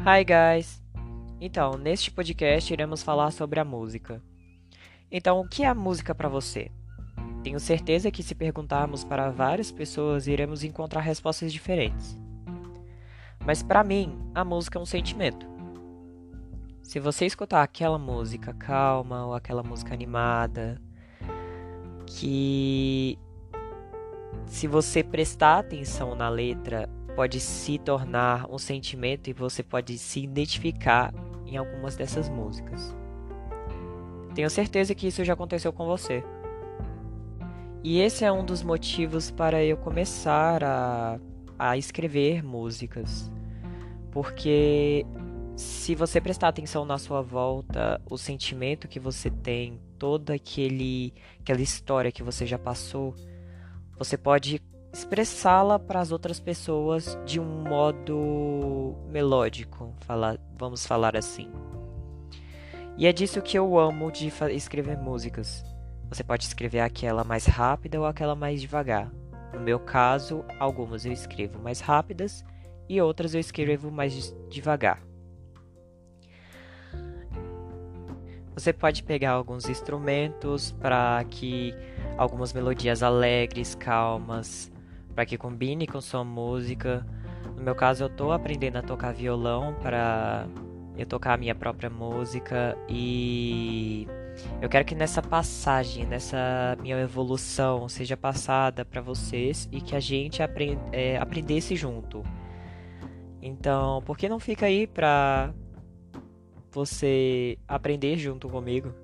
Hi guys! Então, neste podcast iremos falar sobre a música. Então, o que é a música para você? Tenho certeza que se perguntarmos para várias pessoas iremos encontrar respostas diferentes. Mas para mim, a música é um sentimento. Se você escutar aquela música calma ou aquela música animada, que se você prestar atenção na letra, pode se tornar um sentimento e você pode se identificar em algumas dessas músicas. Tenho certeza que isso já aconteceu com você. E esse é um dos motivos para eu começar a, a escrever músicas. Porque se você prestar atenção na sua volta, o sentimento que você tem, toda aquele, aquela história que você já passou, você pode expressá-la para as outras pessoas de um modo melódico, falar, vamos falar assim. E é disso que eu amo de escrever músicas. Você pode escrever aquela mais rápida ou aquela mais devagar. No meu caso, algumas eu escrevo mais rápidas e outras eu escrevo mais devagar. Você pode pegar alguns instrumentos para que algumas melodias alegres, calmas, para que combine com sua música. No meu caso, eu estou aprendendo a tocar violão para eu tocar a minha própria música e eu quero que nessa passagem, nessa minha evolução, seja passada para vocês e que a gente aprend é, aprendesse junto. Então, por que não fica aí para você aprender junto comigo?